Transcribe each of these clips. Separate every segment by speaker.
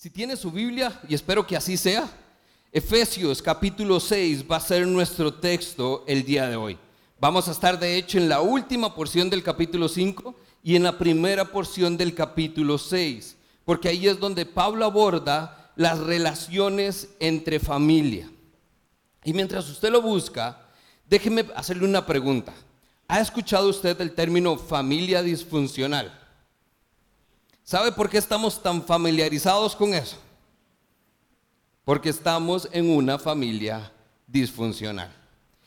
Speaker 1: Si tiene su Biblia, y espero que así sea, Efesios capítulo 6 va a ser nuestro texto el día de hoy. Vamos a estar de hecho en la última porción del capítulo 5 y en la primera porción del capítulo 6, porque ahí es donde Pablo aborda las relaciones entre familia. Y mientras usted lo busca, déjeme hacerle una pregunta. ¿Ha escuchado usted el término familia disfuncional? ¿Sabe por qué estamos tan familiarizados con eso? Porque estamos en una familia disfuncional.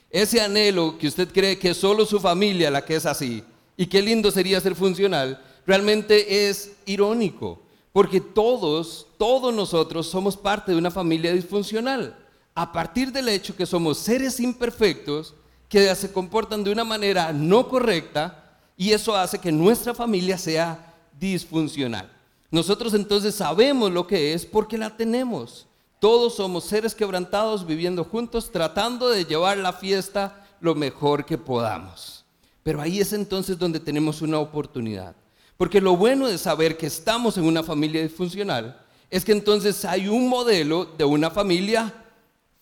Speaker 1: Ese anhelo que usted cree que es solo su familia la que es así, y qué lindo sería ser funcional, realmente es irónico, porque todos, todos nosotros somos parte de una familia disfuncional, a partir del hecho que somos seres imperfectos que se comportan de una manera no correcta, y eso hace que nuestra familia sea disfuncional. Nosotros entonces sabemos lo que es porque la tenemos. Todos somos seres quebrantados viviendo juntos, tratando de llevar la fiesta lo mejor que podamos. Pero ahí es entonces donde tenemos una oportunidad. Porque lo bueno de saber que estamos en una familia disfuncional es que entonces hay un modelo de una familia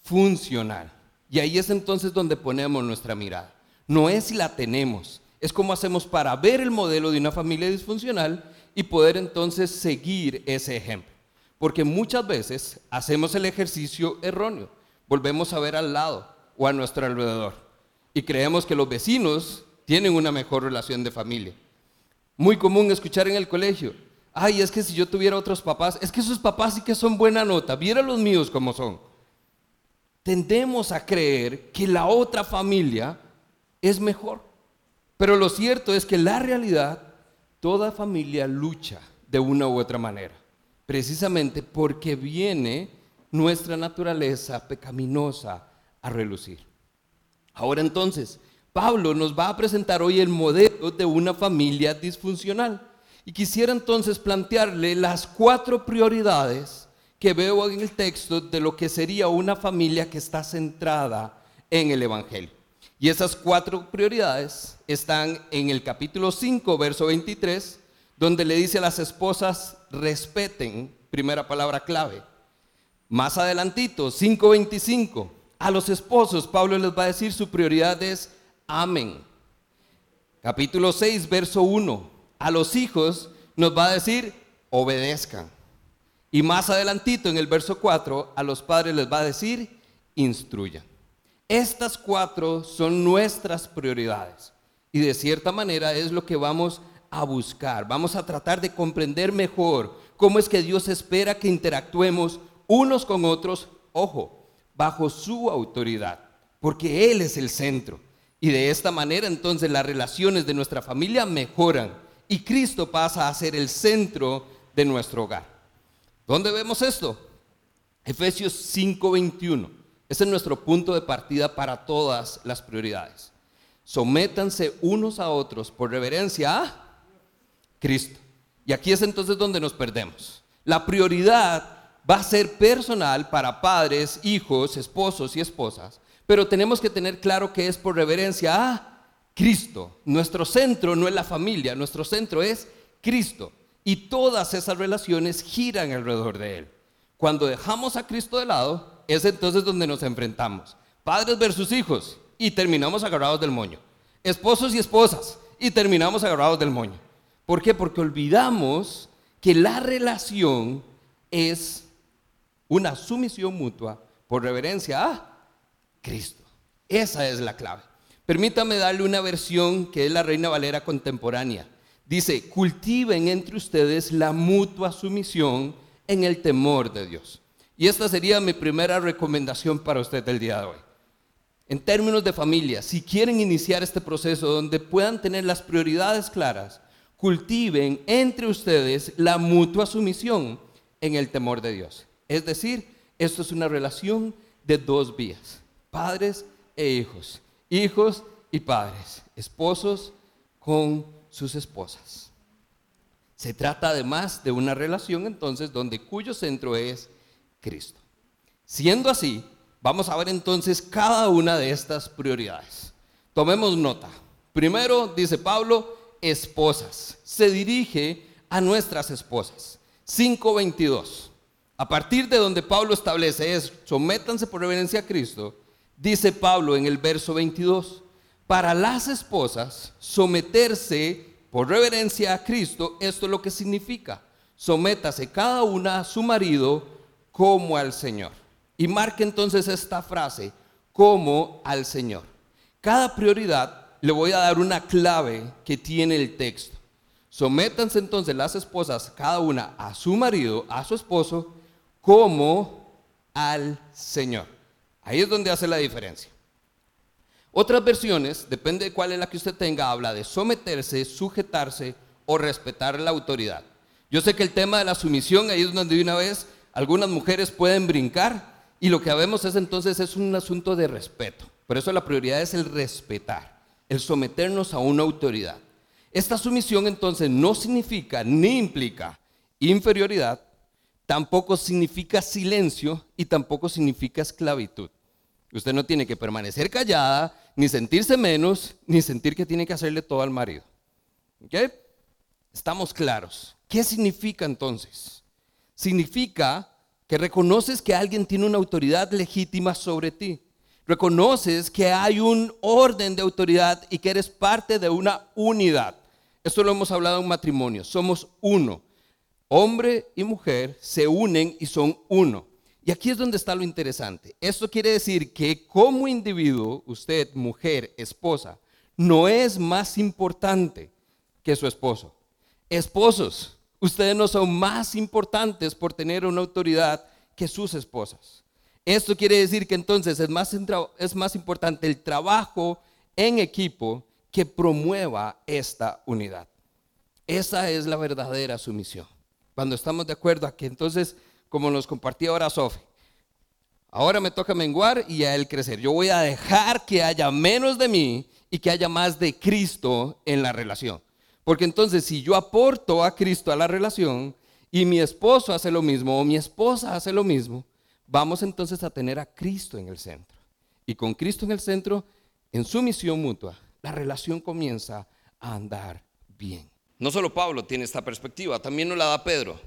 Speaker 1: funcional. Y ahí es entonces donde ponemos nuestra mirada. No es si la tenemos, es cómo hacemos para ver el modelo de una familia disfuncional y poder entonces seguir ese ejemplo. Porque muchas veces hacemos el ejercicio erróneo, volvemos a ver al lado o a nuestro alrededor y creemos que los vecinos tienen una mejor relación de familia. Muy común escuchar en el colegio, ay, es que si yo tuviera otros papás, es que esos papás sí que son buena nota, viera los míos como son. Tendemos a creer que la otra familia es mejor. Pero lo cierto es que la realidad, toda familia lucha de una u otra manera, precisamente porque viene nuestra naturaleza pecaminosa a relucir. Ahora entonces, Pablo nos va a presentar hoy el modelo de una familia disfuncional. Y quisiera entonces plantearle las cuatro prioridades que veo en el texto de lo que sería una familia que está centrada en el Evangelio. Y esas cuatro prioridades están en el capítulo 5, verso 23, donde le dice a las esposas, respeten, primera palabra clave. Más adelantito, 5.25, a los esposos Pablo les va a decir su prioridad es amen. Capítulo 6, verso 1, a los hijos nos va a decir obedezcan. Y más adelantito en el verso 4, a los padres les va a decir instruyan. Estas cuatro son nuestras prioridades y de cierta manera es lo que vamos a buscar. Vamos a tratar de comprender mejor cómo es que Dios espera que interactuemos unos con otros, ojo, bajo su autoridad, porque Él es el centro. Y de esta manera entonces las relaciones de nuestra familia mejoran y Cristo pasa a ser el centro de nuestro hogar. ¿Dónde vemos esto? Efesios 5:21. Ese es nuestro punto de partida para todas las prioridades. Sométanse unos a otros por reverencia a Cristo. Y aquí es entonces donde nos perdemos. La prioridad va a ser personal para padres, hijos, esposos y esposas, pero tenemos que tener claro que es por reverencia a Cristo. Nuestro centro no es la familia, nuestro centro es Cristo. Y todas esas relaciones giran alrededor de Él. Cuando dejamos a Cristo de lado, es entonces donde nos enfrentamos. Padres versus hijos y terminamos agarrados del moño. Esposos y esposas y terminamos agarrados del moño. ¿Por qué? Porque olvidamos que la relación es una sumisión mutua por reverencia a Cristo. Esa es la clave. Permítame darle una versión que es la Reina Valera contemporánea. Dice, cultiven entre ustedes la mutua sumisión en el temor de Dios. Y esta sería mi primera recomendación para usted el día de hoy. En términos de familia, si quieren iniciar este proceso donde puedan tener las prioridades claras, cultiven entre ustedes la mutua sumisión en el temor de Dios. Es decir, esto es una relación de dos vías, padres e hijos, hijos y padres, esposos con sus esposas. Se trata además de una relación entonces donde cuyo centro es Cristo. Siendo así, vamos a ver entonces cada una de estas prioridades. Tomemos nota. Primero, dice Pablo, esposas. Se dirige a nuestras esposas. 5.22. a partir de donde Pablo establece es, sométanse por reverencia a Cristo, dice Pablo en el verso 22, para las esposas someterse por reverencia a Cristo, esto es lo que significa, sométase cada una a su marido como al Señor. Y marque entonces esta frase, como al Señor. Cada prioridad le voy a dar una clave que tiene el texto. Sométanse entonces las esposas, cada una a su marido, a su esposo, como al Señor. Ahí es donde hace la diferencia. Otras versiones, depende de cuál es la que usted tenga, habla de someterse, sujetarse o respetar la autoridad. Yo sé que el tema de la sumisión, ahí es donde de una vez algunas mujeres pueden brincar, y lo que vemos es entonces es un asunto de respeto. Por eso la prioridad es el respetar, el someternos a una autoridad. Esta sumisión entonces no significa ni implica inferioridad, tampoco significa silencio y tampoco significa esclavitud. Usted no tiene que permanecer callada, ni sentirse menos, ni sentir que tiene que hacerle todo al marido. ¿Ok? Estamos claros. ¿Qué significa entonces? Significa que reconoces que alguien tiene una autoridad legítima sobre ti. Reconoces que hay un orden de autoridad y que eres parte de una unidad. Esto lo hemos hablado en matrimonio. Somos uno. Hombre y mujer se unen y son uno. Y aquí es donde está lo interesante. Esto quiere decir que como individuo, usted, mujer, esposa, no es más importante que su esposo. Esposos, ustedes no son más importantes por tener una autoridad que sus esposas. Esto quiere decir que entonces es más, es más importante el trabajo en equipo que promueva esta unidad. Esa es la verdadera sumisión. Cuando estamos de acuerdo a que entonces, como nos compartía ahora Sofi, ahora me toca menguar y a él crecer. Yo voy a dejar que haya menos de mí y que haya más de Cristo en la relación. Porque entonces si yo aporto a Cristo a la relación y mi esposo hace lo mismo o mi esposa hace lo mismo, vamos entonces a tener a Cristo en el centro. Y con Cristo en el centro, en su misión mutua, la relación comienza a andar bien. No solo Pablo tiene esta perspectiva, también nos la da Pedro.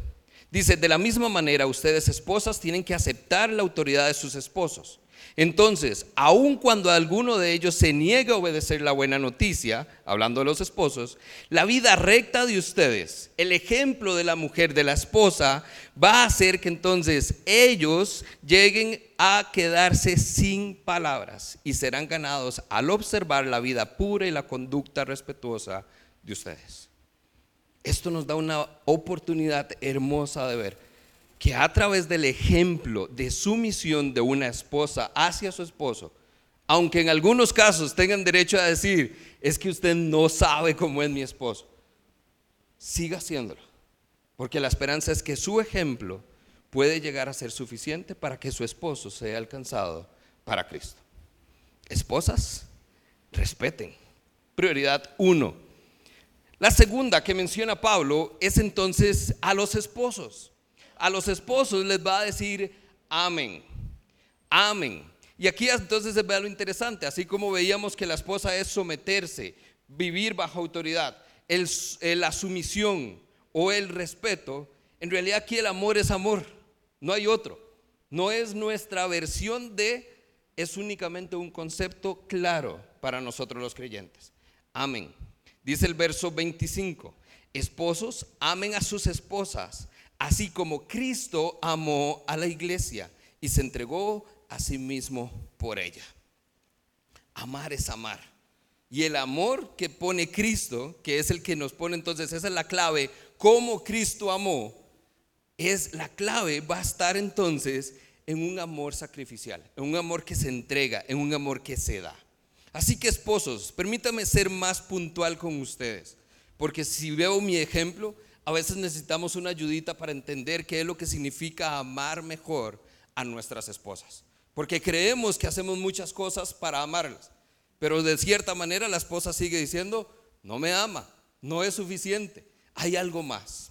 Speaker 1: Dice, de la misma manera ustedes esposas tienen que aceptar la autoridad de sus esposos entonces, aun cuando alguno de ellos se niegue a obedecer la buena noticia, hablando de los esposos, la vida recta de ustedes, el ejemplo de la mujer, de la esposa, va a hacer que entonces ellos lleguen a quedarse sin palabras y serán ganados al observar la vida pura y la conducta respetuosa de ustedes. Esto nos da una oportunidad hermosa de ver que a través del ejemplo de sumisión de una esposa hacia su esposo, aunque en algunos casos tengan derecho a decir, es que usted no sabe cómo es mi esposo, siga haciéndolo, porque la esperanza es que su ejemplo puede llegar a ser suficiente para que su esposo sea alcanzado para Cristo. Esposas, respeten. Prioridad uno. La segunda que menciona Pablo es entonces a los esposos a los esposos les va a decir amén. Amén. Y aquí entonces se ve lo interesante, así como veíamos que la esposa es someterse, vivir bajo autoridad, el, la sumisión o el respeto, en realidad aquí el amor es amor, no hay otro. No es nuestra versión de, es únicamente un concepto claro para nosotros los creyentes. Amén. Dice el verso 25, esposos, amen a sus esposas así como Cristo amó a la iglesia y se entregó a sí mismo por ella. Amar es amar. Y el amor que pone Cristo, que es el que nos pone entonces, esa es la clave, cómo Cristo amó, es la clave, va a estar entonces en un amor sacrificial, en un amor que se entrega, en un amor que se da. Así que esposos, permítame ser más puntual con ustedes, porque si veo mi ejemplo, a veces necesitamos una ayudita para entender qué es lo que significa amar mejor a nuestras esposas. Porque creemos que hacemos muchas cosas para amarlas, pero de cierta manera la esposa sigue diciendo, no me ama, no es suficiente, hay algo más.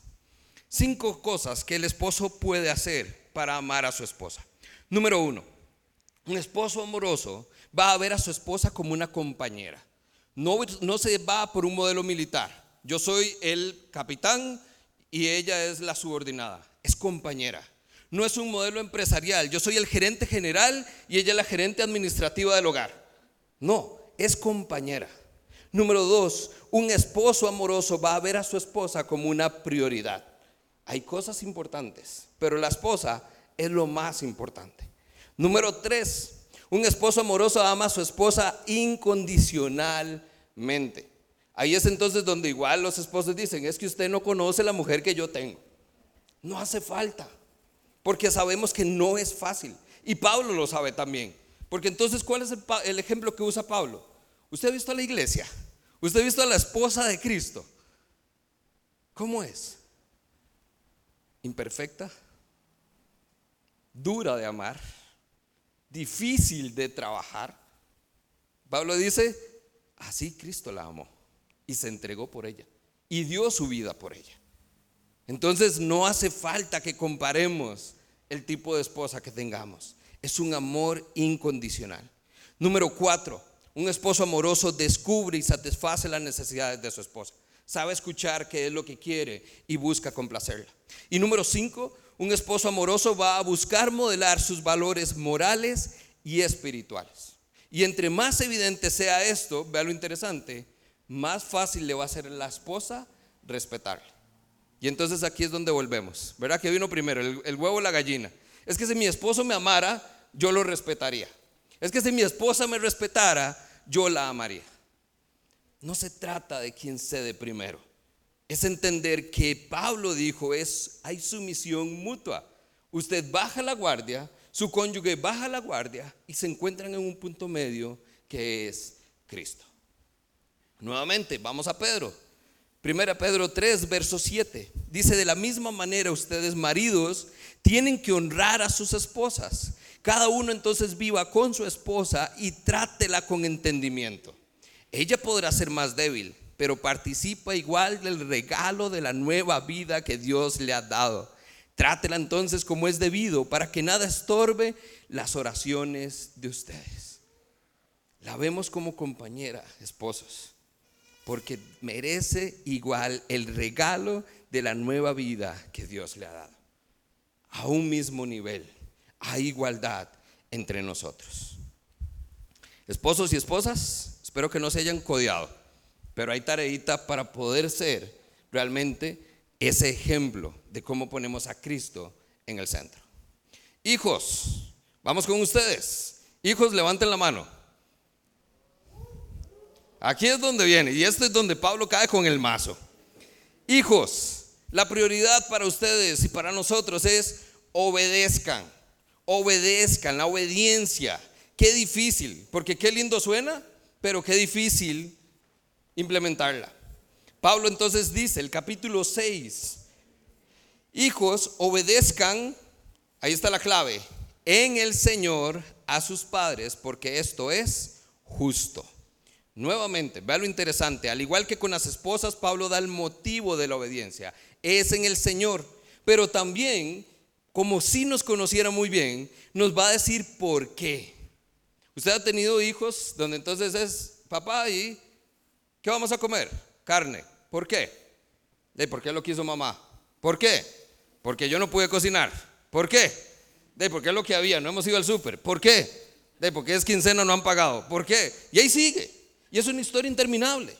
Speaker 1: Cinco cosas que el esposo puede hacer para amar a su esposa. Número uno, un esposo amoroso va a ver a su esposa como una compañera. No, no se va por un modelo militar. Yo soy el capitán y ella es la subordinada, es compañera. no es un modelo empresarial. Yo soy el gerente general y ella es la gerente administrativa del hogar. No, es compañera. Número dos, un esposo amoroso va a ver a su esposa como una prioridad. Hay cosas importantes, pero la esposa es lo más importante. Número tres, un esposo amoroso ama a su esposa incondicionalmente. Ahí es entonces donde igual los esposos dicen, es que usted no conoce la mujer que yo tengo. No hace falta, porque sabemos que no es fácil. Y Pablo lo sabe también. Porque entonces, ¿cuál es el, ejemplo que usa Pablo? Usted ha visto a la iglesia, usted ha visto a la esposa de Cristo. ¿Cómo es? Imperfecta, dura de amar, difícil de trabajar. Pablo dice, así Cristo la amó y se entregó por ella y dio su vida por ella. Entonces no hace falta que comparemos el tipo de esposa que tengamos. Es un amor incondicional. Número cuatro, un esposo amoroso descubre y satisface las necesidades de su esposa. Sabe escuchar qué es lo que quiere y busca complacerla. Y número cinco, un esposo amoroso va a buscar modelar sus valores morales y espirituales. Y entre más evidente sea esto, vea lo interesante, más fácil le va a ser la esposa respetarle. Y entonces aquí es donde volvemos. ¿Verdad que vino primero? El, huevo o la gallina. Es que si mi esposo me amara, yo lo respetaría. Es que si mi esposa me respetara, yo la amaría. No se trata de quién cede primero. Es entender que Pablo dijo es hay sumisión mutua. Usted baja la guardia, su cónyuge baja la guardia y se encuentran en un punto medio que es Cristo. Nuevamente, vamos a Pedro. Primera Pedro 3, verso 7. Dice, de la misma manera ustedes maridos tienen que honrar a sus esposas. Cada uno entonces viva con su esposa y trátela con entendimiento. Ella podrá ser más débil, pero participa igual del regalo de la nueva vida que Dios le ha dado. Trátela entonces como es debido para que nada estorbe las oraciones de ustedes. La vemos como compañera, esposos porque merece igual el regalo de la nueva vida que Dios le ha dado. A un mismo nivel, a igualdad entre nosotros. Esposos y esposas, espero que no se hayan codiado, pero hay tareita para poder ser realmente ese ejemplo de cómo ponemos a Cristo en el centro. Hijos, vamos con ustedes. Hijos, levanten la mano. Aquí es donde viene, y esto es donde Pablo cae con el mazo. Hijos, la prioridad para ustedes y para nosotros es obedezcan, obedezcan, la obediencia. Qué difícil, porque qué lindo suena, pero qué difícil implementarla. Pablo entonces dice, el capítulo 6, hijos, obedezcan, ahí está la clave, en el Señor a sus padres, porque esto es justo. Nuevamente, vea lo interesante, al igual que con las esposas, Pablo da el motivo de la obediencia, es en el Señor, pero también, como si nos conociera muy bien, nos va a decir por qué. Usted ha tenido hijos donde entonces es papá y ¿qué vamos a comer? Carne. ¿Por qué? ¿De por qué lo quiso mamá? ¿Por qué? Porque yo no pude cocinar. ¿Por qué? ¿De por qué es lo que había? No hemos ido al súper. ¿Por qué? ¿De porque es quincena no han pagado? ¿Por qué? Y ahí sigue. Y es una historia interminable.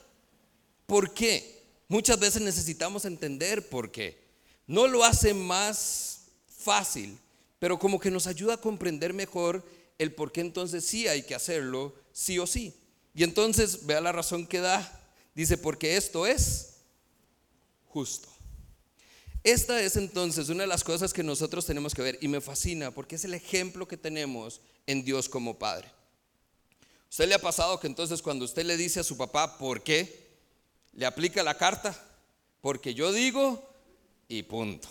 Speaker 1: ¿Por qué? Muchas veces necesitamos entender por qué. No lo hace más fácil, pero como que nos ayuda a comprender mejor el por qué entonces sí hay que hacerlo, sí o sí. Y entonces, vea la razón que da. Dice, porque esto es justo. Esta es entonces una de las cosas que nosotros tenemos que ver y me fascina porque es el ejemplo que tenemos en Dios como Padre. ¿Usted le ha pasado que entonces cuando usted le dice a su papá por qué, le aplica la carta? Porque yo digo y punto.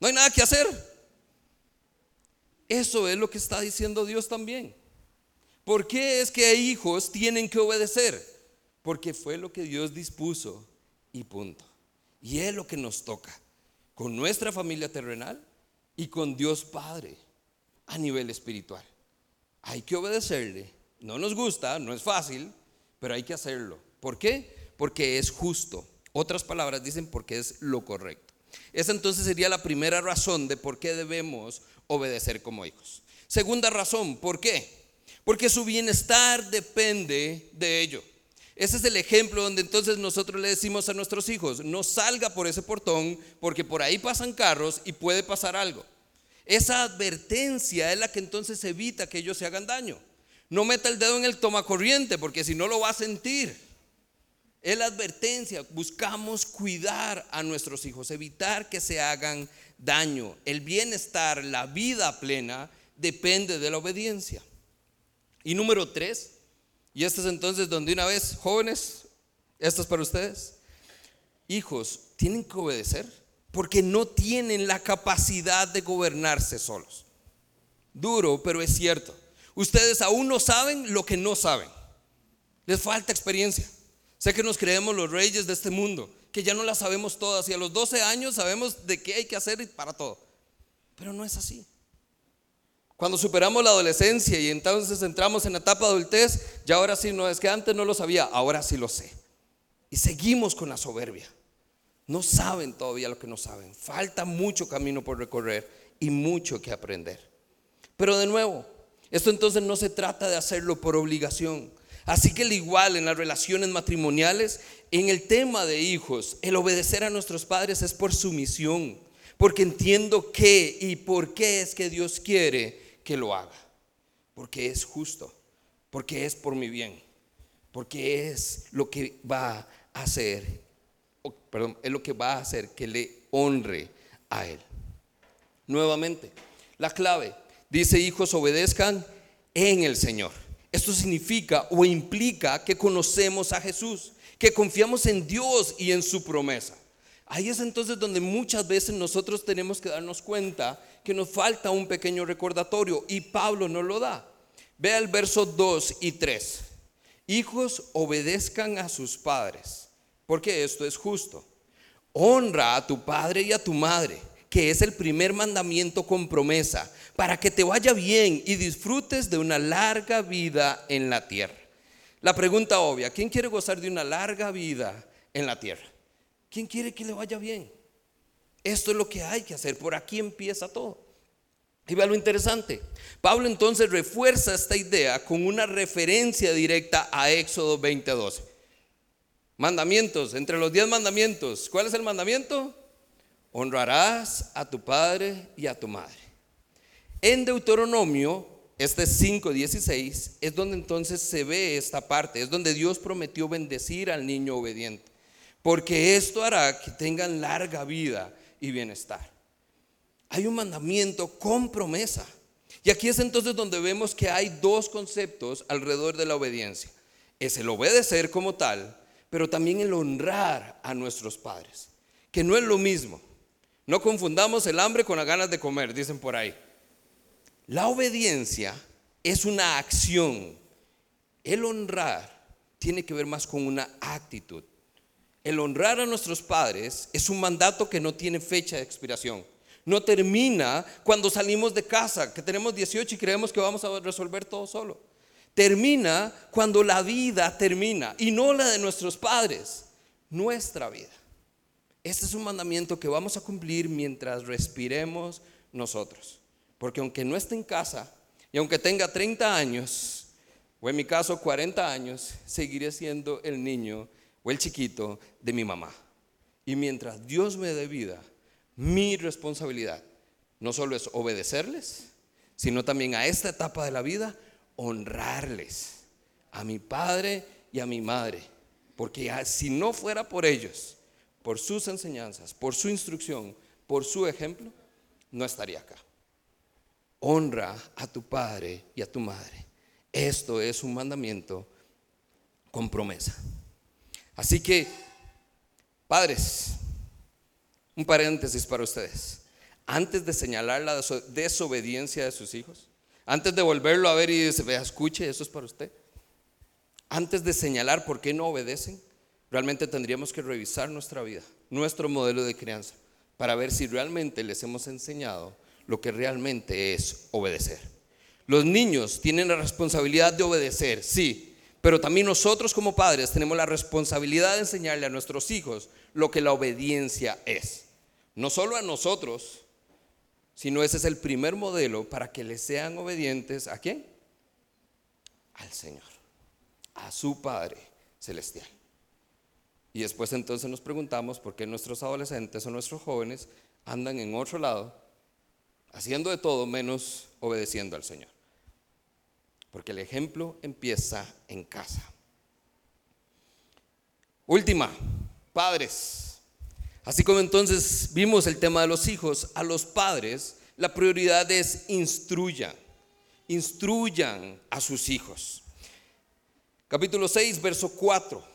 Speaker 1: No hay nada que hacer. Eso es lo que está diciendo Dios también. ¿Por qué es que hijos tienen que obedecer? Porque fue lo que Dios dispuso y punto. Y es lo que nos toca con nuestra familia terrenal y con Dios Padre a nivel espiritual. Hay que obedecerle no nos gusta, no es fácil, pero hay que hacerlo. ¿Por qué? Porque es justo. Otras palabras dicen porque es lo correcto. Esa entonces sería la primera razón de por qué debemos obedecer como hijos. Segunda razón, ¿por qué? Porque su bienestar depende de ello. Ese es el ejemplo donde entonces nosotros le decimos a nuestros hijos, no salga por ese portón porque por ahí pasan carros y puede pasar algo. Esa advertencia es la que entonces evita que ellos se hagan daño. No meta el dedo en el toma corriente porque si no lo va a sentir. Es la advertencia. Buscamos cuidar a nuestros hijos, evitar que se hagan daño. El bienestar, la vida plena, depende de la obediencia. Y número tres, y este es entonces donde una vez, jóvenes, esto es para ustedes, hijos, tienen que obedecer porque no tienen la capacidad de gobernarse solos. Duro, pero es cierto. Ustedes aún no saben lo que no saben. Les falta experiencia. Sé que nos creemos los reyes de este mundo, que ya no la sabemos todas y a los 12 años sabemos de qué hay que hacer para todo. Pero no es así. Cuando superamos la adolescencia y entonces entramos en la etapa de adultez, ya ahora sí no es que antes no lo sabía, ahora sí lo sé. Y seguimos con la soberbia. No saben todavía lo que no saben. Falta mucho camino por recorrer y mucho que aprender. Pero de nuevo, esto entonces no se trata de hacerlo por obligación. Así que al igual en las relaciones matrimoniales, en el tema de hijos, el obedecer a nuestros padres es por sumisión, porque entiendo qué y por qué es que Dios quiere que lo haga. Porque es justo, porque es por mi bien, porque es lo que va a hacer perdón, es lo que va a hacer que le honre a Él. Nuevamente, la clave dice, hijos, obedezcan en el Señor. Esto significa o implica que conocemos a Jesús, que confiamos en Dios y en su promesa. Ahí es entonces donde muchas veces nosotros tenemos que darnos cuenta que nos falta un pequeño recordatorio y Pablo nos lo da. Vea el verso 2 y 3. Hijos, obedezcan a sus padres porque esto es justo. Honra a tu padre y a tu madre, que es el primer mandamiento con promesa, para que te vaya bien y disfrutes de una larga vida en la tierra. La pregunta obvia, ¿quién quiere gozar de una larga vida en la tierra? ¿Quién quiere que le vaya bien? Esto es lo que hay que hacer, por aquí empieza todo. Y vea lo interesante. Pablo entonces refuerza esta idea con una referencia directa a Éxodo 20:12. Mandamientos, entre los diez mandamientos, ¿cuál es el mandamiento? Honrarás a tu padre y a tu madre. En Deuteronomio, este 5.16, es donde entonces se ve esta parte, es donde Dios prometió bendecir al niño obediente, porque esto hará que tengan larga vida y bienestar. Hay un mandamiento con promesa. Y aquí es entonces donde vemos que hay dos conceptos alrededor de la obediencia. Es el obedecer como tal pero también el honrar a nuestros padres, que no es lo mismo. No confundamos el hambre con las ganas de comer, dicen por ahí. La obediencia es una acción. El honrar tiene que ver más con una actitud. El honrar a nuestros padres es un mandato que no tiene fecha de expiración. No termina cuando salimos de casa, que tenemos 18 y creemos que vamos a resolver todo solo termina cuando la vida termina y no la de nuestros padres, nuestra vida. Este es un mandamiento que vamos a cumplir mientras respiremos nosotros. Porque aunque no esté en casa y aunque tenga 30 años, o en mi caso 40 años, seguiré siendo el niño o el chiquito de mi mamá. Y mientras Dios me dé vida, mi responsabilidad no solo es obedecerles, sino también a esta etapa de la vida, honrarles a mi padre y a mi madre, porque si no fuera por ellos, por sus enseñanzas, por su instrucción, por su ejemplo, no estaría acá. Honra a tu padre y a tu madre. Esto es un mandamiento con promesa. Así que, padres, un paréntesis para ustedes. Antes de señalar la desobediencia de sus hijos, antes de volverlo a ver y decir, escuche, eso es para usted. Antes de señalar por qué no obedecen, realmente tendríamos que revisar nuestra vida, nuestro modelo de crianza, para ver si realmente les hemos enseñado lo que realmente es obedecer. Los niños tienen la responsabilidad de obedecer, sí, pero también nosotros como padres tenemos la responsabilidad de enseñarle a nuestros hijos lo que la obediencia es. No solo a nosotros, sino ese es el primer modelo para que le sean obedientes a quién? Al Señor, a su Padre Celestial. Y después entonces nos preguntamos por qué nuestros adolescentes o nuestros jóvenes andan en otro lado, haciendo de todo menos obedeciendo al Señor. Porque el ejemplo empieza en casa. Última, padres. Así como entonces vimos el tema de los hijos, a los padres la prioridad es instruyan, instruyan a sus hijos. Capítulo 6, verso 4.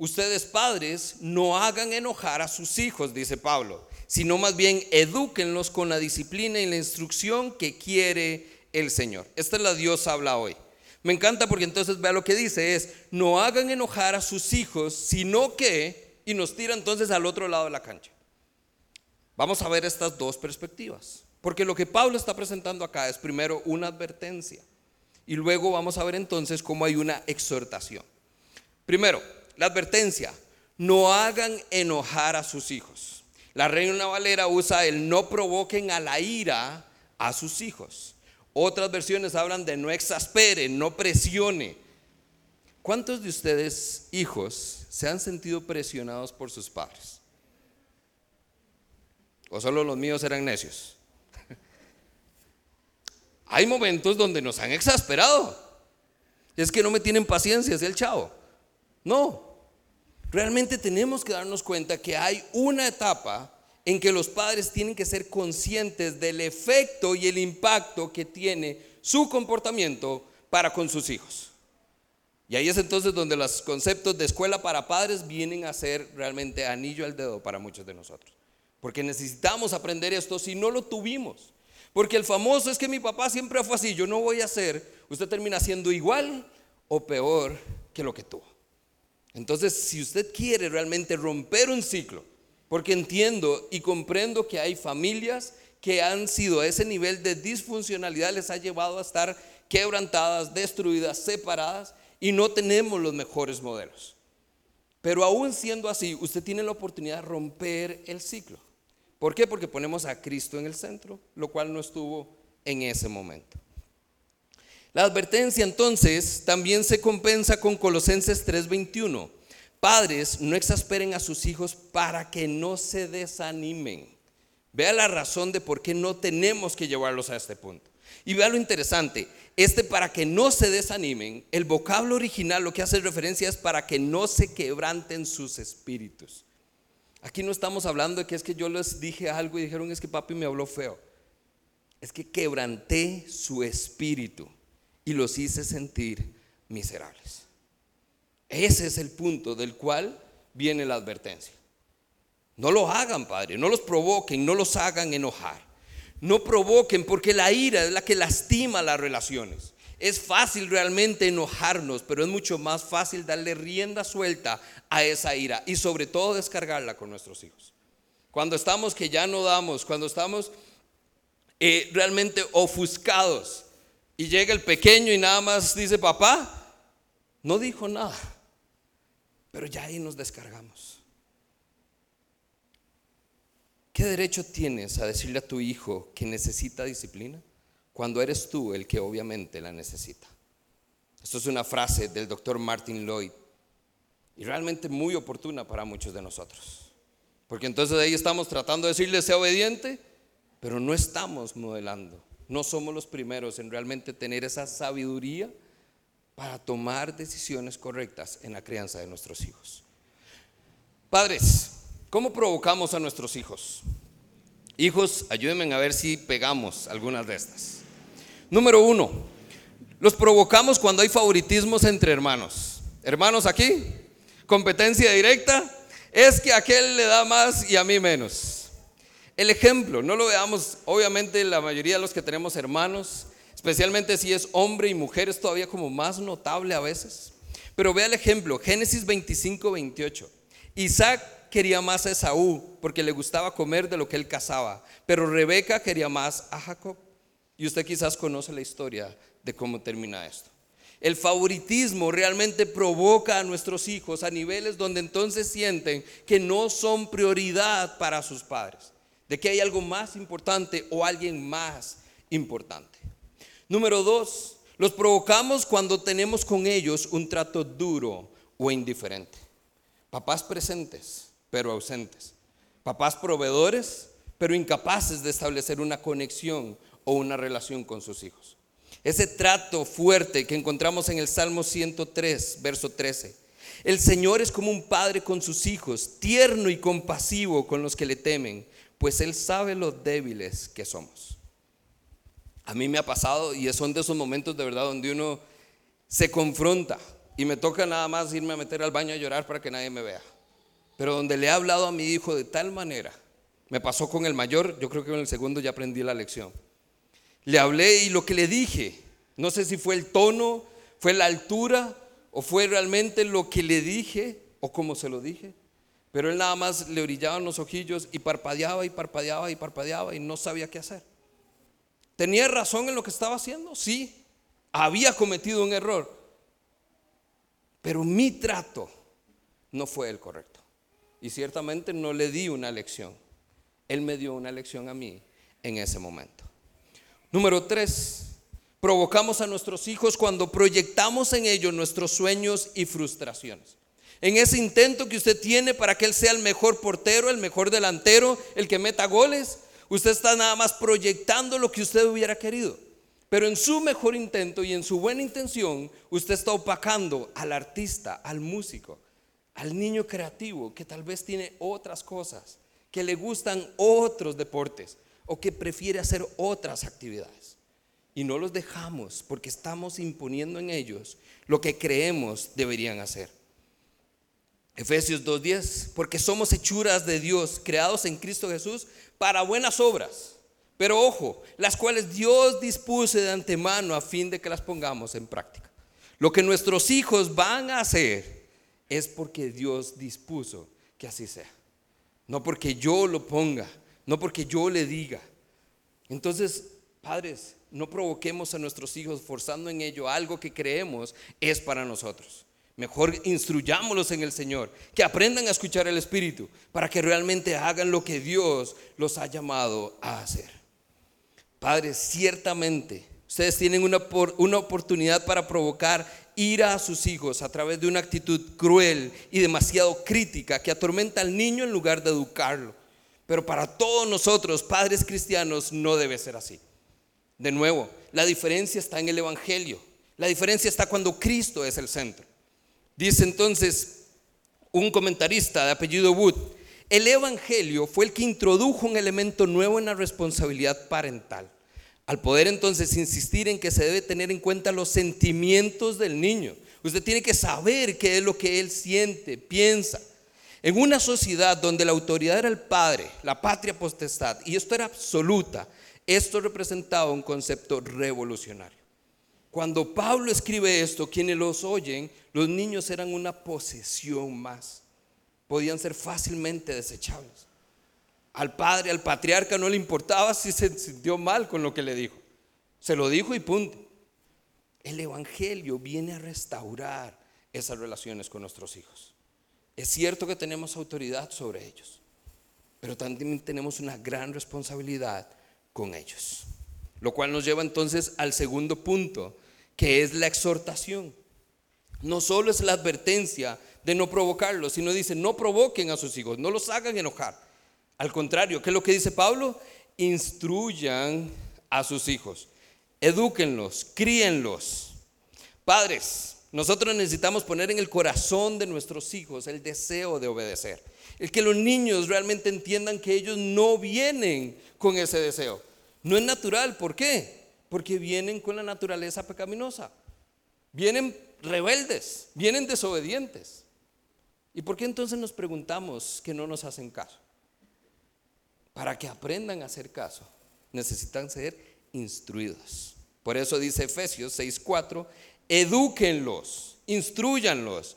Speaker 1: Ustedes padres no hagan enojar a sus hijos, dice Pablo, sino más bien edúquenlos con la disciplina y la instrucción que quiere el Señor. Esta es la Dios habla hoy. Me encanta porque entonces vea lo que dice es, no hagan enojar a sus hijos, sino que, y nos tira entonces al otro lado de la cancha. Vamos a ver estas dos perspectivas, porque lo que Pablo está presentando acá es primero una advertencia y luego vamos a ver entonces cómo hay una exhortación. Primero, la advertencia, no hagan enojar a sus hijos. La Reina Valera usa el no provoquen a la ira a sus hijos. Otras versiones hablan de no exaspere, no presione. ¿Cuántos de ustedes, hijos, se han sentido presionados por sus padres? ¿O solo los míos eran necios? Hay momentos donde nos han exasperado. Es que no me tienen paciencia, es el chavo. No, realmente tenemos que darnos cuenta que hay una etapa en que los padres tienen que ser conscientes del efecto y el impacto que tiene su comportamiento para con sus hijos. Y ahí es entonces donde los conceptos de escuela para padres vienen a ser realmente anillo al dedo para muchos de nosotros. Porque necesitamos aprender esto si no lo tuvimos. Porque el famoso es que mi papá siempre fue así, yo no voy a hacer, usted termina siendo igual o peor que lo que tuvo. Entonces, si usted quiere realmente romper un ciclo, porque entiendo y comprendo que hay familias que han sido a ese nivel de disfuncionalidad, les ha llevado a estar quebrantadas, destruidas, separadas, y no tenemos los mejores modelos. Pero aún siendo así, usted tiene la oportunidad de romper el ciclo. ¿Por qué? Porque ponemos a Cristo en el centro, lo cual no estuvo en ese momento. La advertencia entonces también se compensa con Colosenses 3:21. Padres, no exasperen a sus hijos para que no se desanimen. Vea la razón de por qué no tenemos que llevarlos a este punto. Y vea lo interesante, este para que no se desanimen, el vocablo original lo que hace referencia es para que no se quebranten sus espíritus. Aquí no estamos hablando de que es que yo les dije algo y dijeron es que papi me habló feo. Es que quebranté su espíritu y los hice sentir miserables. Ese es el punto del cual viene la advertencia. No lo hagan, Padre, no los provoquen, no los hagan enojar. No provoquen porque la ira es la que lastima las relaciones. Es fácil realmente enojarnos, pero es mucho más fácil darle rienda suelta a esa ira y sobre todo descargarla con nuestros hijos. Cuando estamos que ya no damos, cuando estamos eh, realmente ofuscados y llega el pequeño y nada más dice, papá, no dijo nada. Pero ya ahí nos descargamos. ¿Qué derecho tienes a decirle a tu hijo que necesita disciplina cuando eres tú el que obviamente la necesita? Esto es una frase del doctor Martin Lloyd y realmente muy oportuna para muchos de nosotros. Porque entonces ahí estamos tratando de decirle sea obediente, pero no estamos modelando. No somos los primeros en realmente tener esa sabiduría para tomar decisiones correctas en la crianza de nuestros hijos. Padres, ¿cómo provocamos a nuestros hijos? Hijos, ayúdenme a ver si pegamos algunas de estas. Número uno, los provocamos cuando hay favoritismos entre hermanos. Hermanos aquí, competencia directa, es que aquel le da más y a mí menos. El ejemplo, no lo veamos, obviamente la mayoría de los que tenemos hermanos, especialmente si es hombre y mujer, es todavía como más notable a veces. Pero vea el ejemplo, Génesis 25, 28. Isaac quería más a Esaú porque le gustaba comer de lo que él cazaba, pero Rebeca quería más a Jacob. Y usted quizás conoce la historia de cómo termina esto. El favoritismo realmente provoca a nuestros hijos a niveles donde entonces sienten que no son prioridad para sus padres. De que hay algo más importante o alguien más importante. Número dos, los provocamos cuando tenemos con ellos un trato duro o indiferente. Papás presentes, pero ausentes. Papás proveedores, pero incapaces de establecer una conexión o una relación con sus hijos. Ese trato fuerte que encontramos en el Salmo 103, verso 13. El Señor es como un padre con sus hijos, tierno y compasivo con los que le temen, pues Él sabe lo débiles que somos. A mí me ha pasado y son de esos momentos de verdad donde uno se confronta y me toca nada más irme a meter al baño a llorar para que nadie me vea. Pero donde le he hablado a mi hijo de tal manera, me pasó con el mayor, yo creo que con el segundo ya aprendí la lección. Le hablé y lo que le dije, no sé si fue el tono, fue la altura o fue realmente lo que le dije o cómo se lo dije. Pero él nada más le brillaban los ojillos y parpadeaba y parpadeaba y parpadeaba y no sabía qué hacer. ¿Tenía razón en lo que estaba haciendo? Sí. Había cometido un error. Pero mi trato no fue el correcto. Y ciertamente no le di una lección. Él me dio una lección a mí en ese momento. Número tres, provocamos a nuestros hijos cuando proyectamos en ellos nuestros sueños y frustraciones. En ese intento que usted tiene para que él sea el mejor portero, el mejor delantero, el que meta goles, usted está nada más proyectando lo que usted hubiera querido. Pero en su mejor intento y en su buena intención, usted está opacando al artista, al músico, al niño creativo que tal vez tiene otras cosas, que le gustan otros deportes o que prefiere hacer otras actividades. Y no los dejamos porque estamos imponiendo en ellos lo que creemos deberían hacer. Efesios 2.10, porque somos hechuras de Dios, creados en Cristo Jesús para buenas obras. Pero ojo, las cuales Dios dispuso de antemano a fin de que las pongamos en práctica. Lo que nuestros hijos van a hacer es porque Dios dispuso que así sea. No porque yo lo ponga, no porque yo le diga. Entonces, padres, no provoquemos a nuestros hijos forzando en ello algo que creemos es para nosotros. Mejor instruyámoslos en el Señor, que aprendan a escuchar el Espíritu, para que realmente hagan lo que Dios los ha llamado a hacer. Padres, ciertamente ustedes tienen una oportunidad para provocar ira a sus hijos a través de una actitud cruel y demasiado crítica que atormenta al niño en lugar de educarlo. Pero para todos nosotros, padres cristianos, no debe ser así. De nuevo, la diferencia está en el Evangelio. La diferencia está cuando Cristo es el centro. Dice entonces un comentarista de apellido Wood, el Evangelio fue el que introdujo un elemento nuevo en la responsabilidad parental. Al poder entonces insistir en que se debe tener en cuenta los sentimientos del niño. Usted tiene que saber qué es lo que él siente, piensa. En una sociedad donde la autoridad era el padre, la patria potestad, y esto era absoluta, esto representaba un concepto revolucionario. Cuando Pablo escribe esto, quienes los oyen, los niños eran una posesión más. Podían ser fácilmente desechables. Al padre, al patriarca no le importaba si se sintió mal con lo que le dijo. Se lo dijo y punto. El Evangelio viene a restaurar esas relaciones con nuestros hijos. Es cierto que tenemos autoridad sobre ellos, pero también tenemos una gran responsabilidad con ellos. Lo cual nos lleva entonces al segundo punto, que es la exhortación. No solo es la advertencia de no provocarlos, sino dice, no provoquen a sus hijos, no los hagan enojar. Al contrario, ¿qué es lo que dice Pablo? Instruyan a sus hijos, edúquenlos, críenlos. Padres, nosotros necesitamos poner en el corazón de nuestros hijos el deseo de obedecer. El que los niños realmente entiendan que ellos no vienen con ese deseo. No es natural, ¿por qué? Porque vienen con la naturaleza pecaminosa. Vienen rebeldes, vienen desobedientes. ¿Y por qué entonces nos preguntamos que no nos hacen caso? Para que aprendan a hacer caso, necesitan ser instruidos. Por eso dice Efesios 6:4, edúquenlos, instruyanlos,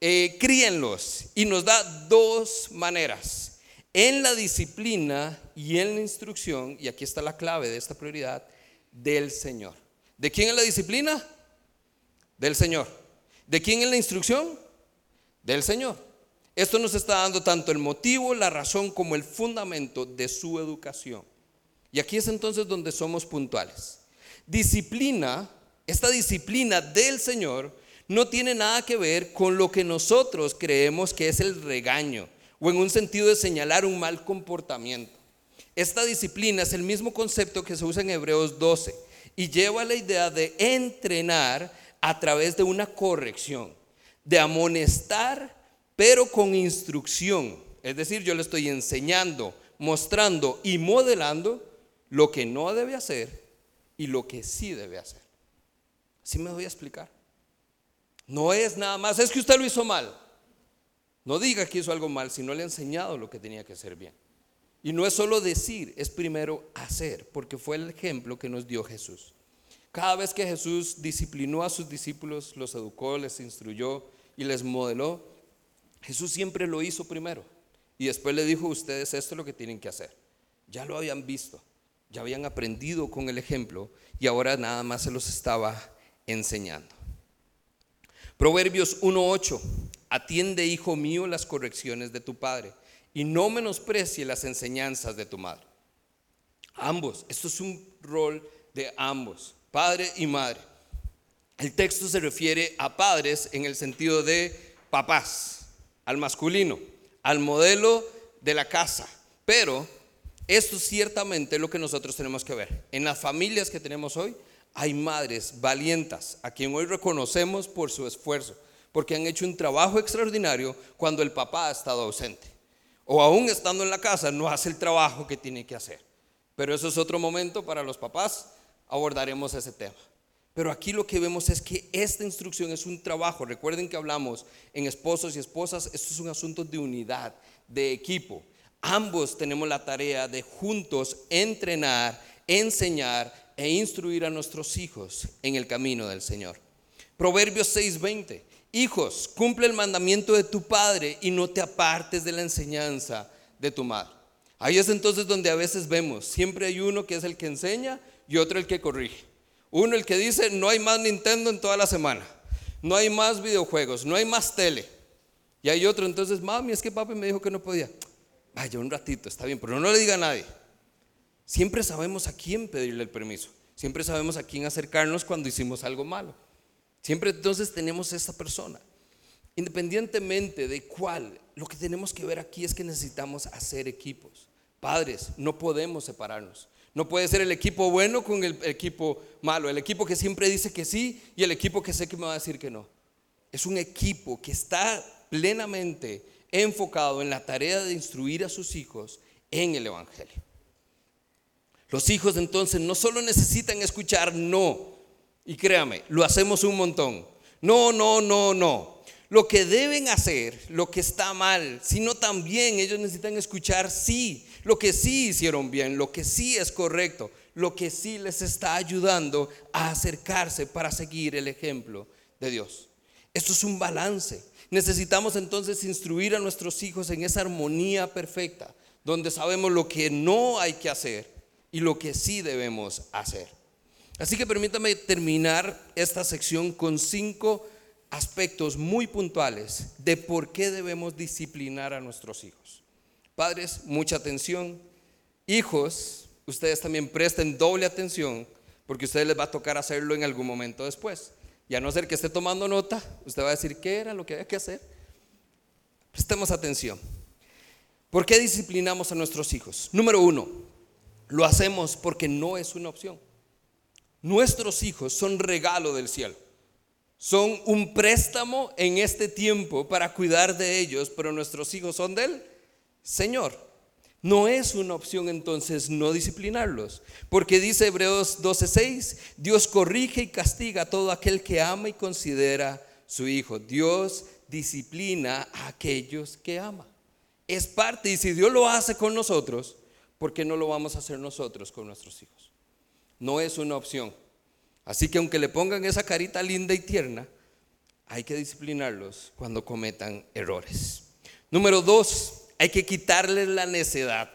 Speaker 1: eh, críenlos. Y nos da dos maneras, en la disciplina y en la instrucción, y aquí está la clave de esta prioridad, del Señor. ¿De quién es la disciplina? Del Señor. ¿De quién es la instrucción? Del Señor. Esto nos está dando tanto el motivo, la razón como el fundamento de su educación. Y aquí es entonces donde somos puntuales. Disciplina, esta disciplina del Señor no tiene nada que ver con lo que nosotros creemos que es el regaño o en un sentido de señalar un mal comportamiento. Esta disciplina es el mismo concepto que se usa en Hebreos 12 y lleva la idea de entrenar a través de una corrección, de amonestar pero con instrucción. Es decir, yo le estoy enseñando, mostrando y modelando lo que no debe hacer y lo que sí debe hacer. Así me voy a explicar. No es nada más, es que usted lo hizo mal. No diga que hizo algo mal, sino le ha enseñado lo que tenía que hacer bien. Y no es solo decir, es primero hacer, porque fue el ejemplo que nos dio Jesús. Cada vez que Jesús disciplinó a sus discípulos, los educó, les instruyó y les modeló, Jesús siempre lo hizo primero. Y después le dijo ustedes, esto es lo que tienen que hacer. Ya lo habían visto, ya habían aprendido con el ejemplo y ahora nada más se los estaba enseñando. Proverbios 1.8, atiende hijo mío las correcciones de tu padre y no menosprecie las enseñanzas de tu madre. Ambos, esto es un rol de ambos, padre y madre. El texto se refiere a padres en el sentido de papás, al masculino, al modelo de la casa. Pero esto ciertamente es lo que nosotros tenemos que ver. En las familias que tenemos hoy hay madres valientas a quien hoy reconocemos por su esfuerzo, porque han hecho un trabajo extraordinario cuando el papá ha estado ausente. O aún estando en la casa no hace el trabajo que tiene que hacer. Pero eso es otro momento para los papás, abordaremos ese tema. Pero aquí lo que vemos es que esta instrucción es un trabajo. Recuerden que hablamos en esposos y esposas, esto es un asunto de unidad, de equipo. Ambos tenemos la tarea de juntos entrenar, enseñar e instruir a nuestros hijos en el camino del Señor. Proverbios 6:20. Hijos, cumple el mandamiento de tu padre y no te apartes de la enseñanza de tu madre. Ahí es entonces donde a veces vemos, siempre hay uno que es el que enseña y otro el que corrige. Uno el que dice, no hay más Nintendo en toda la semana, no hay más videojuegos, no hay más tele. Y hay otro, entonces, mami, es que papi me dijo que no podía. Vaya, un ratito, está bien, pero no le diga a nadie. Siempre sabemos a quién pedirle el permiso. Siempre sabemos a quién acercarnos cuando hicimos algo malo. Siempre entonces tenemos esa persona. Independientemente de cuál, lo que tenemos que ver aquí es que necesitamos hacer equipos. Padres, no podemos separarnos. No puede ser el equipo bueno con el equipo malo, el equipo que siempre dice que sí y el equipo que sé que me va a decir que no. Es un equipo que está plenamente enfocado en la tarea de instruir a sus hijos en el Evangelio. Los hijos entonces no solo necesitan escuchar no, y créame, lo hacemos un montón. No, no, no, no. Lo que deben hacer, lo que está mal, sino también ellos necesitan escuchar sí lo que sí hicieron bien, lo que sí es correcto, lo que sí les está ayudando a acercarse para seguir el ejemplo de Dios. Esto es un balance. Necesitamos entonces instruir a nuestros hijos en esa armonía perfecta, donde sabemos lo que no hay que hacer y lo que sí debemos hacer. Así que permítame terminar esta sección con cinco aspectos muy puntuales de por qué debemos disciplinar a nuestros hijos. Padres, mucha atención. Hijos, ustedes también presten doble atención porque a ustedes les va a tocar hacerlo en algún momento después. Y a no ser que esté tomando nota, usted va a decir qué era lo que había que hacer. Prestemos atención. ¿Por qué disciplinamos a nuestros hijos? Número uno, lo hacemos porque no es una opción. Nuestros hijos son regalo del cielo. Son un préstamo en este tiempo para cuidar de ellos, pero nuestros hijos son de Él Señor. No es una opción entonces no disciplinarlos, porque dice Hebreos 12:6, Dios corrige y castiga a todo aquel que ama y considera su hijo. Dios disciplina a aquellos que ama. Es parte, y si Dios lo hace con nosotros, ¿por qué no lo vamos a hacer nosotros con nuestros hijos? No es una opción. Así que aunque le pongan esa carita linda y tierna, hay que disciplinarlos cuando cometan errores. Número dos, hay que quitarles la necedad.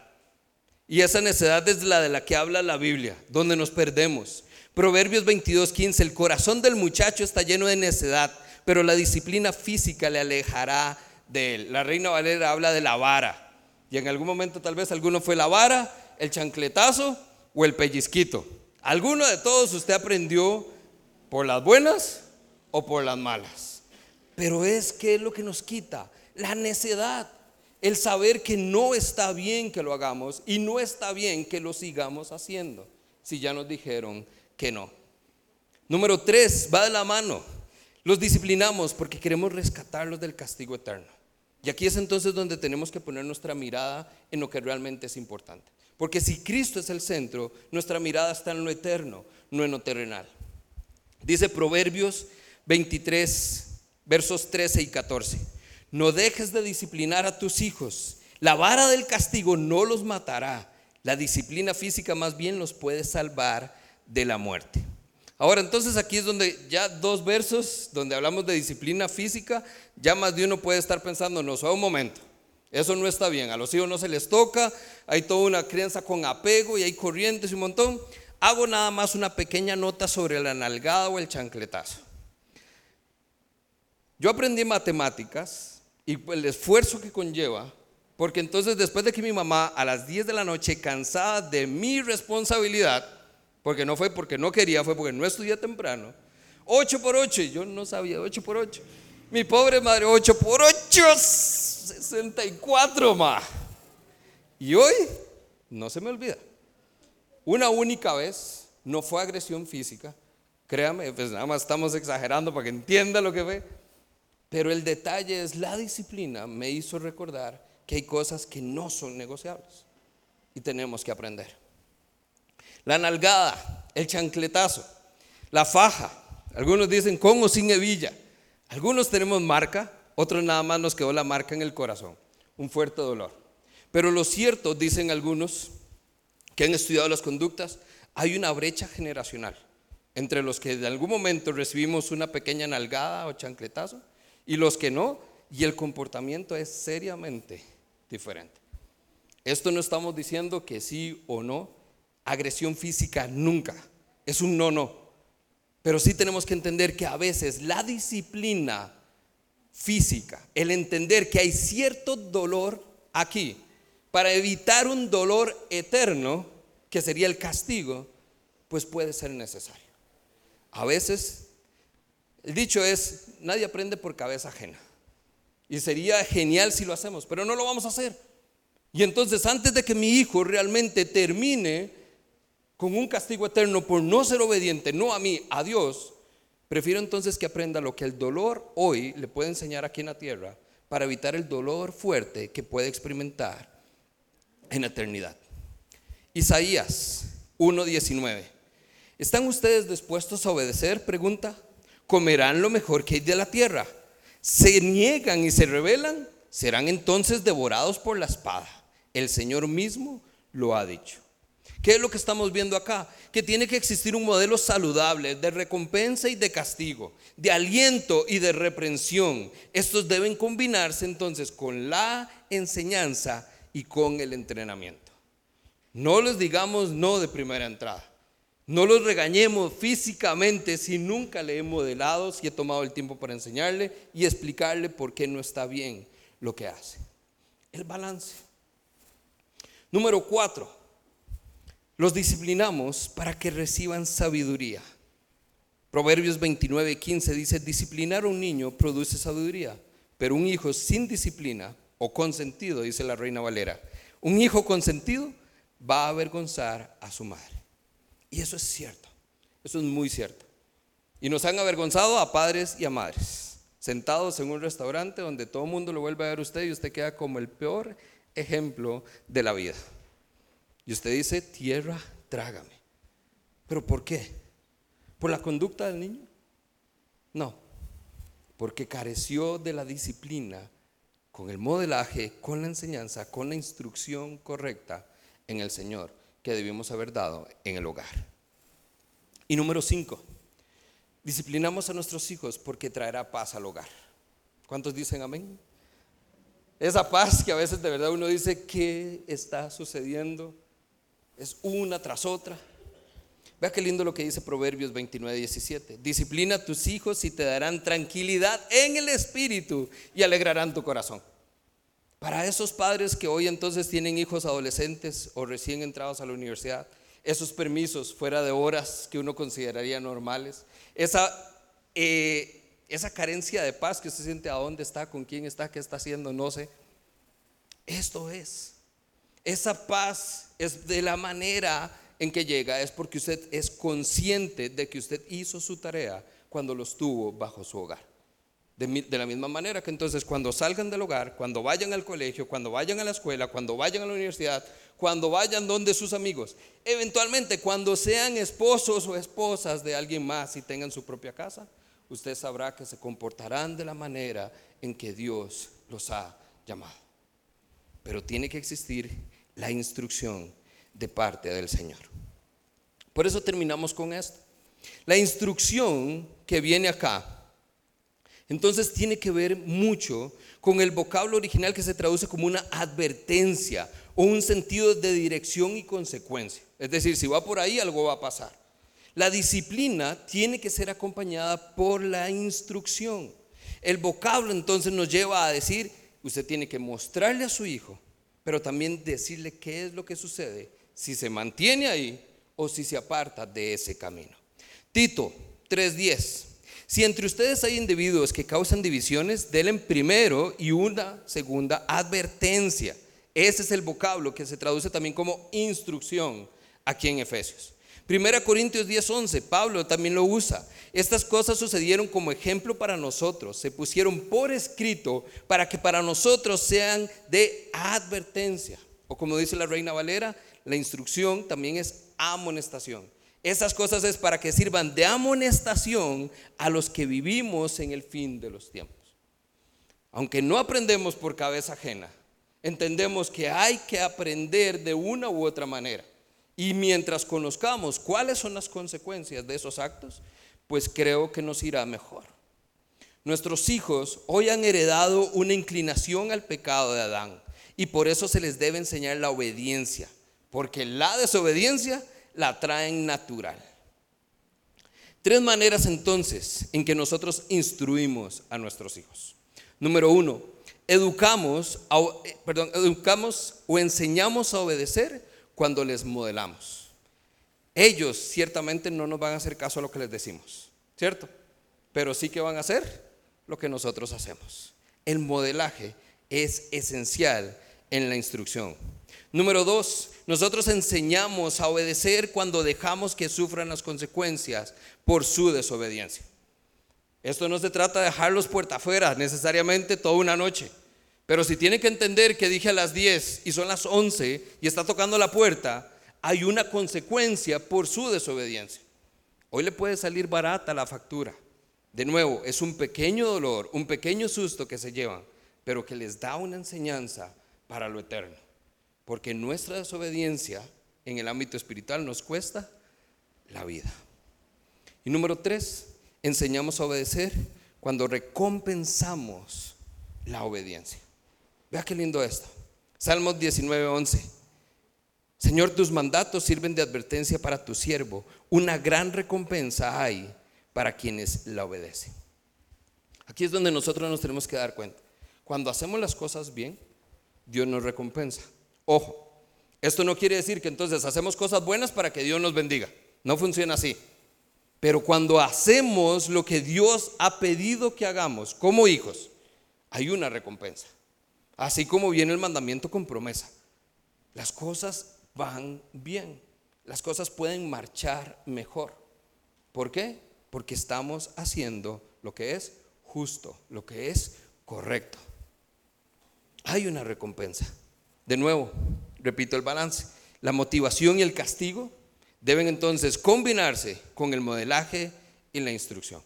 Speaker 1: Y esa necedad es la de la que habla la Biblia, donde nos perdemos. Proverbios 22, 15, el corazón del muchacho está lleno de necedad, pero la disciplina física le alejará de él. La Reina Valera habla de la vara. Y en algún momento tal vez alguno fue la vara, el chancletazo o el pellizquito. Alguno de todos usted aprendió por las buenas o por las malas. Pero es que es lo que nos quita la necedad, el saber que no está bien que lo hagamos y no está bien que lo sigamos haciendo, si ya nos dijeron que no. Número tres, va de la mano. Los disciplinamos porque queremos rescatarlos del castigo eterno. Y aquí es entonces donde tenemos que poner nuestra mirada en lo que realmente es importante. Porque si Cristo es el centro, nuestra mirada está en lo eterno, no en lo terrenal. Dice Proverbios 23, versos 13 y 14. No dejes de disciplinar a tus hijos. La vara del castigo no los matará. La disciplina física más bien los puede salvar de la muerte. Ahora, entonces aquí es donde ya dos versos donde hablamos de disciplina física, ya más de uno puede estar pensando, no, un momento, eso no está bien, a los hijos no se les toca, hay toda una crianza con apego y hay corrientes y un montón. Hago nada más una pequeña nota sobre la nalgada o el chancletazo. Yo aprendí matemáticas y el esfuerzo que conlleva, porque entonces después de que mi mamá a las 10 de la noche, cansada de mi responsabilidad, porque no fue porque no quería, fue porque no estudié temprano. 8 por 8, y yo no sabía, 8 por 8. Mi pobre madre, 8 por 8, 64 más. Y hoy, no se me olvida, una única vez, no fue agresión física, créame, pues nada más estamos exagerando para que entienda lo que fue, pero el detalle es la disciplina me hizo recordar que hay cosas que no son negociables y tenemos que aprender la nalgada, el chancletazo, la faja. Algunos dicen con o sin hebilla. Algunos tenemos marca, otros nada más nos quedó la marca en el corazón, un fuerte dolor. Pero lo cierto, dicen algunos que han estudiado las conductas, hay una brecha generacional entre los que de algún momento recibimos una pequeña nalgada o chancletazo y los que no, y el comportamiento es seriamente diferente. Esto no estamos diciendo que sí o no, agresión física nunca. Es un no, no. Pero sí tenemos que entender que a veces la disciplina física, el entender que hay cierto dolor aquí, para evitar un dolor eterno, que sería el castigo, pues puede ser necesario. A veces, el dicho es, nadie aprende por cabeza ajena. Y sería genial si lo hacemos, pero no lo vamos a hacer. Y entonces antes de que mi hijo realmente termine con un castigo eterno por no ser obediente, no a mí, a Dios, prefiero entonces que aprenda lo que el dolor hoy le puede enseñar aquí en la tierra para evitar el dolor fuerte que puede experimentar en eternidad. Isaías 1:19. ¿Están ustedes dispuestos a obedecer? Pregunta. ¿Comerán lo mejor que hay de la tierra? ¿Se niegan y se rebelan? Serán entonces devorados por la espada. El Señor mismo lo ha dicho. ¿Qué es lo que estamos viendo acá? Que tiene que existir un modelo saludable de recompensa y de castigo, de aliento y de reprensión. Estos deben combinarse entonces con la enseñanza y con el entrenamiento. No les digamos no de primera entrada. No los regañemos físicamente si nunca le he modelado, si he tomado el tiempo para enseñarle y explicarle por qué no está bien lo que hace. El balance. Número cuatro, los disciplinamos para que reciban sabiduría. Proverbios 29, 15 dice, disciplinar a un niño produce sabiduría, pero un hijo sin disciplina o consentido, dice la reina Valera, un hijo consentido va a avergonzar a su madre. Y eso es cierto, eso es muy cierto. Y nos han avergonzado a padres y a madres, sentados en un restaurante donde todo el mundo lo vuelve a ver a usted y usted queda como el peor ejemplo de la vida. Y usted dice, tierra, trágame. ¿Pero por qué? ¿Por la conducta del niño? No, porque careció de la disciplina con el modelaje, con la enseñanza, con la instrucción correcta en el Señor que debimos haber dado en el hogar. Y número cinco, disciplinamos a nuestros hijos porque traerá paz al hogar. ¿Cuántos dicen amén? Esa paz que a veces de verdad uno dice, ¿qué está sucediendo? Es una tras otra. Vea qué lindo lo que dice Proverbios 29, 17. Disciplina a tus hijos y te darán tranquilidad en el espíritu y alegrarán tu corazón. Para esos padres que hoy entonces tienen hijos adolescentes o recién entrados a la universidad, esos permisos fuera de horas que uno consideraría normales, esa, eh, esa carencia de paz que usted siente a dónde está, con quién está, qué está haciendo, no sé. Esto es. Esa paz es de la manera en que llega, es porque usted es consciente de que usted hizo su tarea cuando los tuvo bajo su hogar. De, la misma manera que entonces cuando salgan del hogar, cuando vayan al colegio, cuando vayan a la escuela, cuando vayan a la universidad, cuando vayan donde sus amigos, eventualmente cuando sean esposos o esposas de alguien más y tengan su propia casa, usted sabrá que se comportarán de la manera en que Dios los ha llamado. Pero tiene que existir la instrucción de parte del Señor. Por eso terminamos con esto. La instrucción que viene acá entonces tiene que ver mucho con el vocablo original que se traduce como una advertencia o un sentido de dirección y consecuencia. Es decir, si va por ahí, algo va a pasar. La disciplina tiene que ser acompañada por la instrucción. El vocablo entonces nos lleva a decir, usted tiene que mostrarle a su hijo, pero también decirle qué es lo que sucede si se mantiene ahí o si se aparta de ese camino. Tito 3:10. Si entre ustedes hay individuos que causan divisiones, denle primero y una segunda advertencia. Ese es el vocablo que se traduce también como instrucción aquí en Efesios. Primera Corintios 10:11, Pablo también lo usa. Estas cosas sucedieron como ejemplo para nosotros, se pusieron por escrito para que para nosotros sean de advertencia. O como dice la Reina Valera, la instrucción también es amonestación. Esas cosas es para que sirvan de amonestación a los que vivimos en el fin de los tiempos. Aunque no aprendemos por cabeza ajena, entendemos que hay que aprender de una u otra manera. Y mientras conozcamos cuáles son las consecuencias de esos actos, pues creo que nos irá mejor. Nuestros hijos hoy han heredado una inclinación al pecado de Adán y por eso se les debe enseñar la obediencia, porque la desobediencia la traen natural. Tres maneras entonces en que nosotros instruimos a nuestros hijos. Número uno, educamos, eh, perdón, educamos o enseñamos a obedecer cuando les modelamos. Ellos ciertamente no nos van a hacer caso a lo que les decimos, ¿cierto? Pero sí que van a hacer lo que nosotros hacemos. El modelaje es esencial en la instrucción. Número dos, nosotros enseñamos a obedecer cuando dejamos que sufran las consecuencias por su desobediencia. Esto no se trata de dejarlos puerta afuera necesariamente toda una noche. Pero si tiene que entender que dije a las 10 y son las 11 y está tocando la puerta, hay una consecuencia por su desobediencia. Hoy le puede salir barata la factura. De nuevo, es un pequeño dolor, un pequeño susto que se llevan, pero que les da una enseñanza para lo eterno. Porque nuestra desobediencia en el ámbito espiritual nos cuesta la vida. Y número tres, enseñamos a obedecer cuando recompensamos la obediencia. Vea qué lindo esto. Salmos 19, 11. Señor, tus mandatos sirven de advertencia para tu siervo. Una gran recompensa hay para quienes la obedecen. Aquí es donde nosotros nos tenemos que dar cuenta. Cuando hacemos las cosas bien, Dios nos recompensa. Ojo, esto no quiere decir que entonces hacemos cosas buenas para que Dios nos bendiga. No funciona así. Pero cuando hacemos lo que Dios ha pedido que hagamos como hijos, hay una recompensa. Así como viene el mandamiento con promesa. Las cosas van bien. Las cosas pueden marchar mejor. ¿Por qué? Porque estamos haciendo lo que es justo, lo que es correcto. Hay una recompensa. De nuevo, repito el balance. La motivación y el castigo deben entonces combinarse con el modelaje y la instrucción.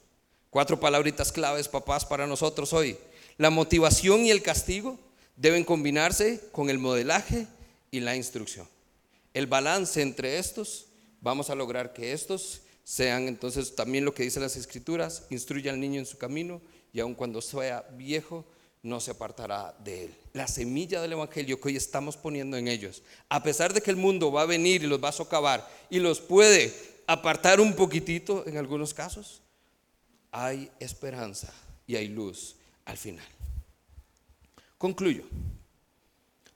Speaker 1: Cuatro palabritas claves, papás, para nosotros hoy. La motivación y el castigo deben combinarse con el modelaje y la instrucción. El balance entre estos, vamos a lograr que estos sean entonces también lo que dicen las escrituras, instruye al niño en su camino y aun cuando sea viejo, no se apartará de él. La semilla del Evangelio que hoy estamos poniendo en ellos, a pesar de que el mundo va a venir y los va a socavar y los puede apartar un poquitito en algunos casos, hay esperanza y hay luz al final. Concluyo.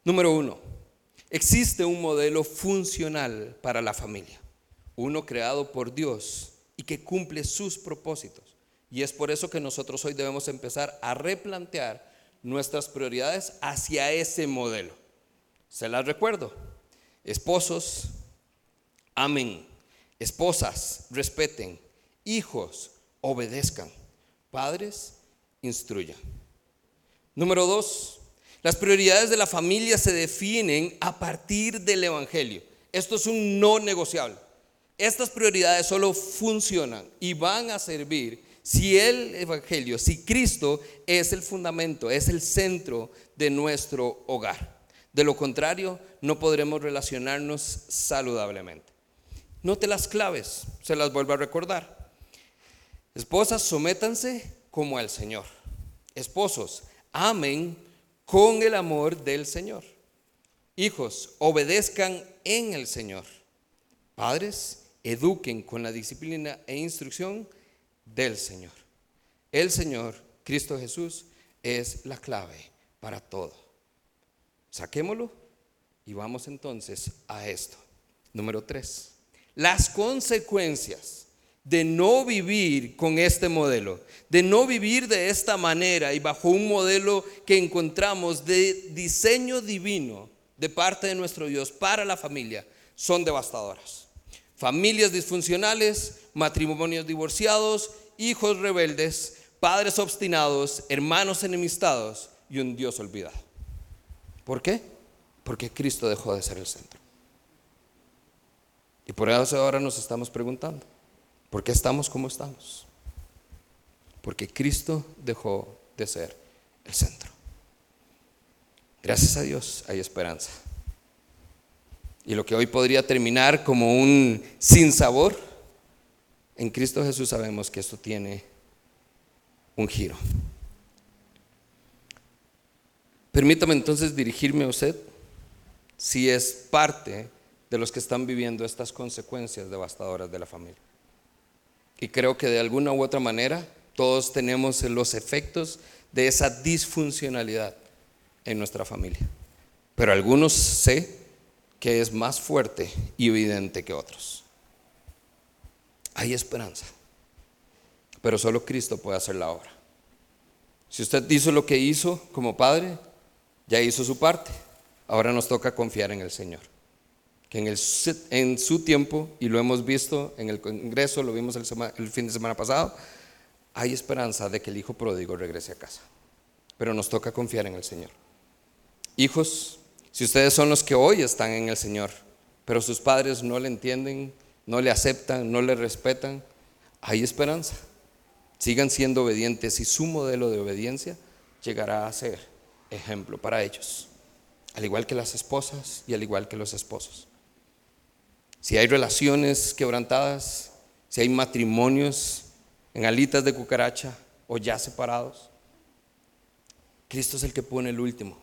Speaker 1: Número uno, existe un modelo funcional para la familia, uno creado por Dios y que cumple sus propósitos. Y es por eso que nosotros hoy debemos empezar a replantear nuestras prioridades hacia ese modelo. Se las recuerdo. Esposos, amen. Esposas, respeten. Hijos, obedezcan. Padres, instruyan. Número dos, las prioridades de la familia se definen a partir del Evangelio. Esto es un no negociable. Estas prioridades solo funcionan y van a servir si el Evangelio, si Cristo es el fundamento, es el centro de nuestro hogar. De lo contrario, no podremos relacionarnos saludablemente. Note las claves, se las vuelvo a recordar. Esposas, sométanse como al Señor. Esposos, amen con el amor del Señor. Hijos, obedezcan en el Señor. Padres, eduquen con la disciplina e instrucción del Señor. El Señor, Cristo Jesús, es la clave para todo. Saquémoslo y vamos entonces a esto. Número tres, las consecuencias de no vivir con este modelo, de no vivir de esta manera y bajo un modelo que encontramos de diseño divino de parte de nuestro Dios para la familia, son devastadoras. Familias disfuncionales, matrimonios divorciados, hijos rebeldes, padres obstinados, hermanos enemistados y un Dios olvidado. ¿Por qué? Porque Cristo dejó de ser el centro. Y por eso ahora nos estamos preguntando, ¿por qué estamos como estamos? Porque Cristo dejó de ser el centro. Gracias a Dios hay esperanza. Y lo que hoy podría terminar como un sinsabor, en Cristo Jesús sabemos que esto tiene un giro. Permítame entonces dirigirme a usted si es parte de los que están viviendo estas consecuencias devastadoras de la familia. Y creo que de alguna u otra manera todos tenemos los efectos de esa disfuncionalidad en nuestra familia. Pero algunos sé que es más fuerte y evidente que otros hay esperanza. Pero solo Cristo puede hacer la obra. Si usted hizo lo que hizo como padre, ya hizo su parte. Ahora nos toca confiar en el Señor. Que en, el, en su tiempo, y lo hemos visto en el Congreso, lo vimos el, el fin de semana pasado, hay esperanza de que el Hijo pródigo regrese a casa. Pero nos toca confiar en el Señor. Hijos, si ustedes son los que hoy están en el Señor, pero sus padres no le entienden, no le aceptan, no le respetan, hay esperanza. Sigan siendo obedientes y su modelo de obediencia llegará a ser ejemplo para ellos, al igual que las esposas y al igual que los esposos. Si hay relaciones quebrantadas, si hay matrimonios en alitas de cucaracha o ya separados, Cristo es el que pone el último,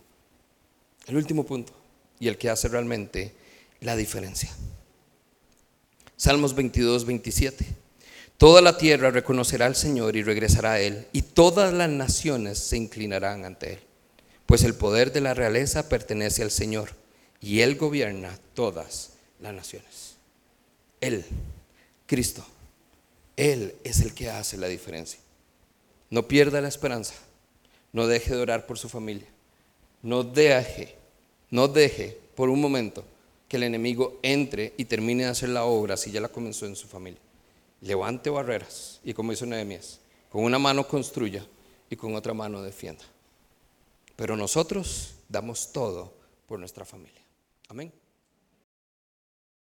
Speaker 1: el último punto y el que hace realmente la diferencia. Salmos 22, 27. Toda la tierra reconocerá al Señor y regresará a Él, y todas las naciones se inclinarán ante Él. Pues el poder de la realeza pertenece al Señor, y Él gobierna todas las naciones. Él, Cristo, Él es el que hace la diferencia. No pierda la esperanza, no deje de orar por su familia, no deje, no deje por un momento que el enemigo entre y termine de hacer la obra si ya la comenzó en su familia. Levante barreras y como hizo Nehemías, con una mano construya y con otra mano defienda. Pero nosotros damos todo por nuestra familia. Amén.